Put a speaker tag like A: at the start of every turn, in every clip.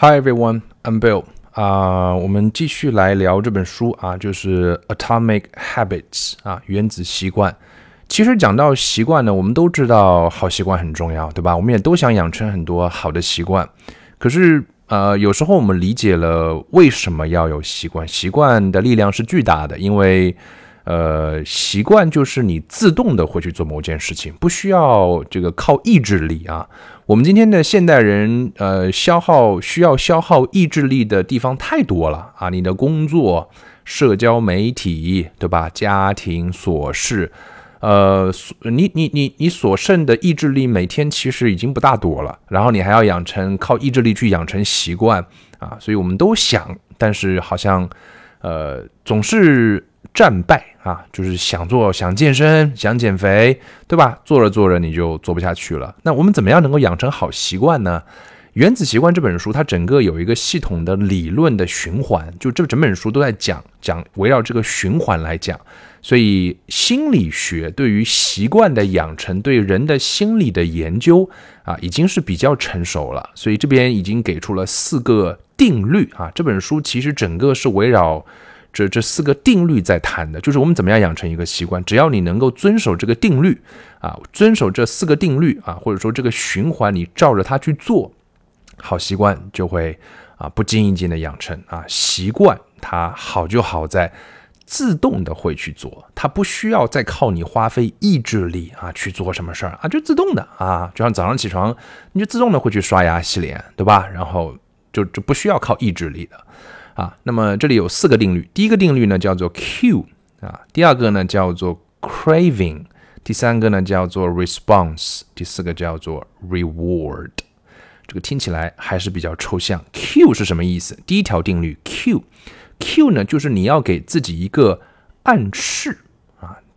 A: Hi everyone, I'm Bill. 啊、我们继续来聊这本书啊，就是《Atomic Habits》啊，原子习惯。其实讲到习惯呢，我们都知道好习惯很重要，对吧？我们也都想养成很多好的习惯。可是呃，有时候我们理解了为什么要有习惯，习惯的力量是巨大的，因为呃，习惯就是你自动的会去做某件事情，不需要这个靠意志力啊。我们今天的现代人，呃，消耗需要消耗意志力的地方太多了啊！你的工作、社交媒体，对吧？家庭琐事，呃，你你你你所剩的意志力每天其实已经不大多了，然后你还要养成靠意志力去养成习惯啊，所以我们都想，但是好像呃总是战败啊，就是想做想健身想减肥，对吧？做着做着你就做不下去了。那我们怎么样能够养成好习惯呢？《原子习惯》这本书，它整个有一个系统的理论的循环，就这整本书都在讲讲围绕这个循环来讲。所以心理学对于习惯的养成，对人的心理的研究啊，已经是比较成熟了。所以这边已经给出了四个定律啊。这本书其实整个是围绕这这四个定律在谈的，就是我们怎么样养成一个习惯。只要你能够遵守这个定律啊，遵守这四个定律啊，或者说这个循环，你照着它去做，好习惯就会啊不经意间的养成啊。习惯它好就好在。自动的会去做，它不需要再靠你花费意志力啊去做什么事儿啊，就自动的啊，就像早上起床，你就自动的会去刷牙洗脸，对吧？然后就就不需要靠意志力的啊。那么这里有四个定律，第一个定律呢叫做 Q 啊，第二个呢叫做 Craving，第三个呢叫做 Response，第四个叫做 Reward。这个听起来还是比较抽象。Q 是什么意思？第一条定律 Q。Q 呢，就是你要给自己一个暗示，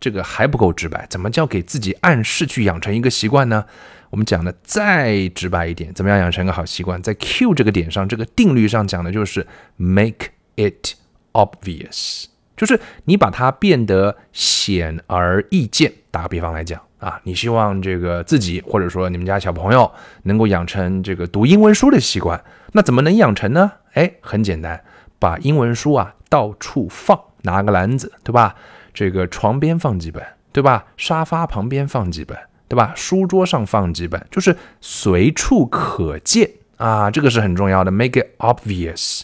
A: 这个还不够直白。怎么叫给自己暗示去养成一个习惯呢？我们讲的再直白一点，怎么样养成一个好习惯？在 Q 这个点上，这个定律上讲的就是 make it obvious，就是你把它变得显而易见。打个比方来讲啊，你希望这个自己或者说你们家小朋友能够养成这个读英文书的习惯，那怎么能养成呢？哎，很简单。把英文书啊到处放，拿个篮子，对吧？这个床边放几本，对吧？沙发旁边放几本，对吧？书桌上放几本，就是随处可见啊，这个是很重要的，make it obvious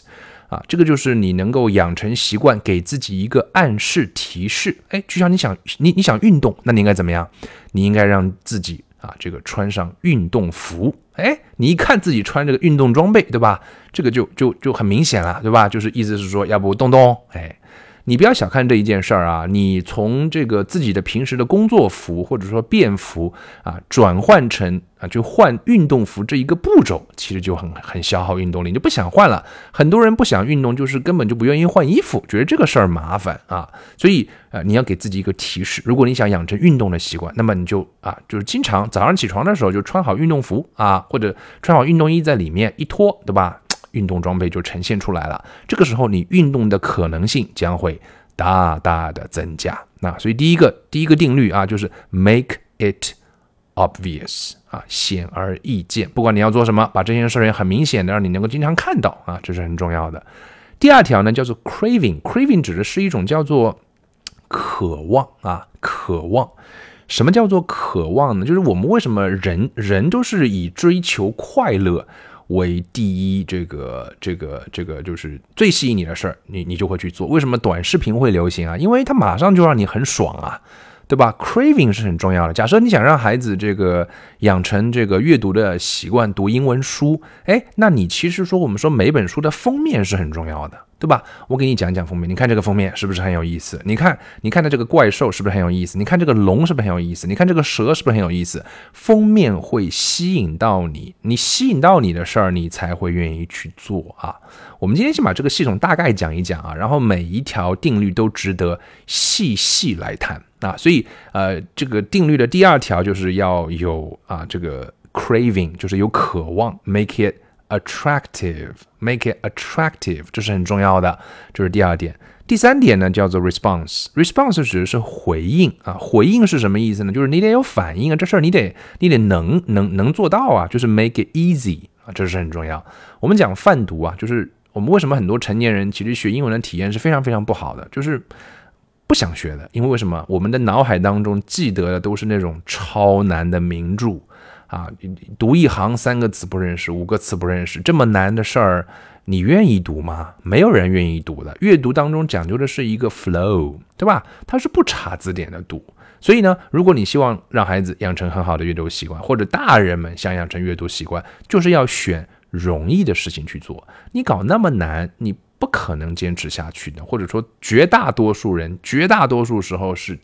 A: 啊，这个就是你能够养成习惯，给自己一个暗示提示。哎，就像你想你你想运动，那你应该怎么样？你应该让自己。啊，这个穿上运动服，哎，你一看自己穿这个运动装备，对吧？这个就就就很明显了，对吧？就是意思是说，要不动动，哎。你不要小看这一件事儿啊！你从这个自己的平时的工作服或者说便服啊，转换成啊，就换运动服这一个步骤，其实就很很消耗运动力，你就不想换了。很多人不想运动，就是根本就不愿意换衣服，觉得这个事儿麻烦啊。所以啊，你要给自己一个提示，如果你想养成运动的习惯，那么你就啊，就是经常早上起床的时候就穿好运动服啊，或者穿好运动衣在里面一脱，对吧？运动装备就呈现出来了，这个时候你运动的可能性将会大大的增加。那所以第一个第一个定律啊，就是 make it obvious 啊，显而易见。不管你要做什么，把这件事儿很明显的让你能够经常看到啊，这是很重要的。第二条呢叫做 craving，craving 指的是一种叫做渴望啊，渴望。什么叫做渴望呢？就是我们为什么人人都是以追求快乐。为第一，这个这个这个就是最吸引你的事儿，你你就会去做。为什么短视频会流行啊？因为它马上就让你很爽啊，对吧？Craving 是很重要的。假设你想让孩子这个养成这个阅读的习惯，读英文书，哎，那你其实说我们说每本书的封面是很重要的。对吧？我给你讲讲封面，你看这个封面是不是很有意思？你看，你看的这个怪兽是不是很有意思？你看这个龙是不是很有意思？你看这个蛇是不是很有意思？封面会吸引到你，你吸引到你的事儿，你才会愿意去做啊。我们今天先把这个系统大概讲一讲啊，然后每一条定律都值得细细来谈啊。所以，呃，这个定律的第二条就是要有啊，这个 craving 就是有渴望，make it attractive，make it attractive，这是很重要的，这是第二点。第三点呢，叫做 response，response 指的是回应啊，回应是什么意思呢？就是你得有反应啊，这事儿你得你得能能能做到啊，就是 make it easy 啊，这是很重要。我们讲泛读啊，就是我们为什么很多成年人其实学英文的体验是非常非常不好的，就是不想学的，因为为什么？我们的脑海当中记得的都是那种超难的名著啊，读一行三个词不认识，五个词不认识，这么难的事儿。你愿意读吗？没有人愿意读的。阅读当中讲究的是一个 flow，对吧？它是不查字典的读。所以呢，如果你希望让孩子养成很好的阅读习惯，或者大人们想养成阅读习惯，就是要选容易的事情去做。你搞那么难，你不可能坚持下去的。或者说，绝大多数人，绝大多数时候是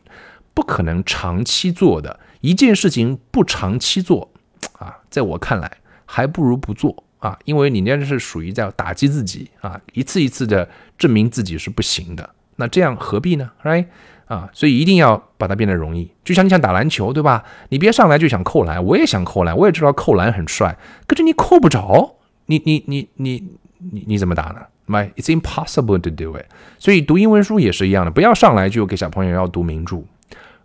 A: 不可能长期做的。一件事情不长期做，啊，在我看来，还不如不做。啊，因为你那是属于在打击自己啊，一次一次的证明自己是不行的，那这样何必呢？Right？啊，所以一定要把它变得容易。就像你想打篮球，对吧？你别上来就想扣篮，我也想扣篮，我也知道扣篮很帅，可是你扣不着，你你你你你你怎么打呢？My，it's impossible to do it。所以读英文书也是一样的，不要上来就给小朋友要读名著，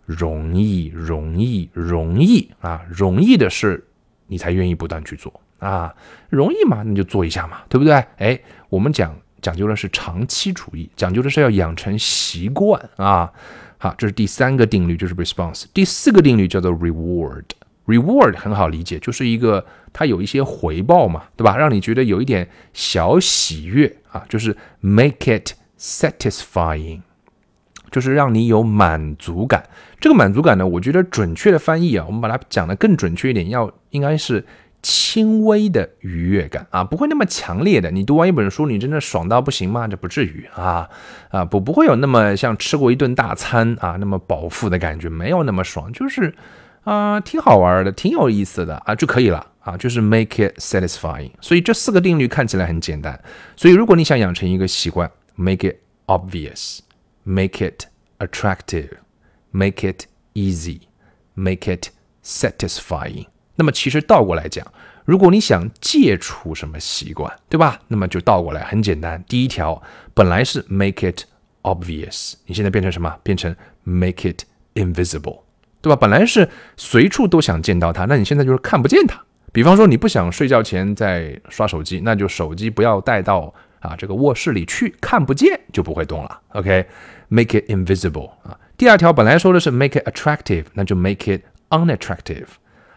A: 容易容易容易啊，容易的事你才愿意不断去做。啊，容易嘛，那就做一下嘛，对不对？哎，我们讲讲究的是长期主义，讲究的是要养成习惯啊。好，这是第三个定律，就是 response。第四个定律叫做 reward。reward 很好理解，就是一个它有一些回报嘛，对吧？让你觉得有一点小喜悦啊，就是 make it satisfying，就是让你有满足感。这个满足感呢，我觉得准确的翻译啊，我们把它讲的更准确一点，要应该是。轻微的愉悦感啊，不会那么强烈的。你读完一本书，你真的爽到不行吗？这不至于啊啊，不不会有那么像吃过一顿大餐啊那么饱腹的感觉，没有那么爽，就是啊挺好玩的，挺有意思的啊就可以了啊，就是 make it satisfying。所以这四个定律看起来很简单。所以如果你想养成一个习惯，make it obvious Make it attractive，make it easy，make it satisfying。那么其实倒过来讲，如果你想戒除什么习惯，对吧？那么就倒过来，很简单。第一条本来是 make it obvious，你现在变成什么？变成 make it invisible，对吧？本来是随处都想见到它，那你现在就是看不见它。比方说你不想睡觉前在刷手机，那就手机不要带到啊这个卧室里去，看不见就不会动了。OK，make it invisible 啊。第二条本来说的是 make it attractive，那就 make it unattractive。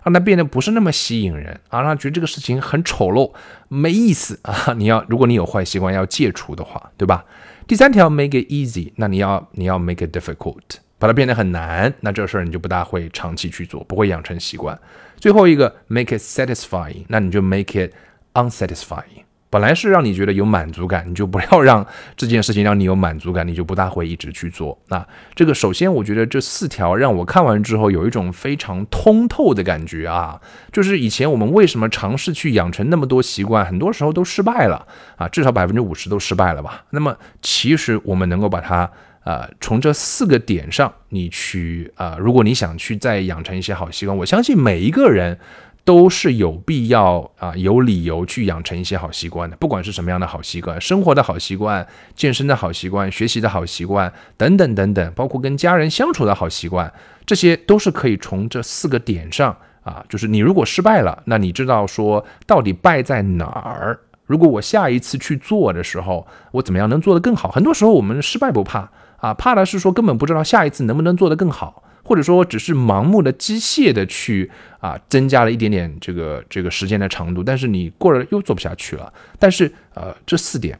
A: 让它变得不是那么吸引人啊，让他觉得这个事情很丑陋、没意思啊！你要，如果你有坏习惯要戒除的话，对吧？第三条，make it easy，那你要你要 make it difficult，把它变得很难，那这事儿你就不大会长期去做，不会养成习惯。最后一个，make it satisfying，那你就 make it unsatisfying。本来是让你觉得有满足感，你就不要让这件事情让你有满足感，你就不大会一直去做。那这个首先，我觉得这四条让我看完之后有一种非常通透的感觉啊，就是以前我们为什么尝试去养成那么多习惯，很多时候都失败了啊，至少百分之五十都失败了吧？那么其实我们能够把它呃从这四个点上，你去啊，如果你想去再养成一些好习惯，我相信每一个人。都是有必要啊，有理由去养成一些好习惯的，不管是什么样的好习惯，生活的好习惯、健身的好习惯、学习的好习惯等等等等，包括跟家人相处的好习惯，这些都是可以从这四个点上啊，就是你如果失败了，那你知道说到底败在哪儿？如果我下一次去做的时候，我怎么样能做得更好？很多时候我们失败不怕啊，怕的是说根本不知道下一次能不能做得更好。或者说只是盲目的机械的去啊，增加了一点点这个这个时间的长度，但是你过了又做不下去了。但是呃，这四点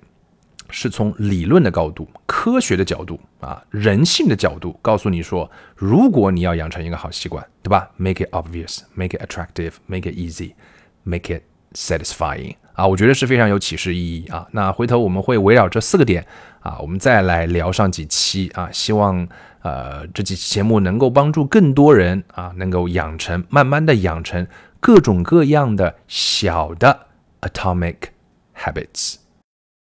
A: 是从理论的高度、科学的角度啊、人性的角度告诉你说，如果你要养成一个好习惯，对吧？Make it obvious, make it attractive, make it easy, make it satisfying 啊，我觉得是非常有启示意义啊。那回头我们会围绕这四个点啊，我们再来聊上几期啊，希望。呃，这期节目能够帮助更多人啊，能够养成，慢慢的养成各种各样的小的 atomic habits。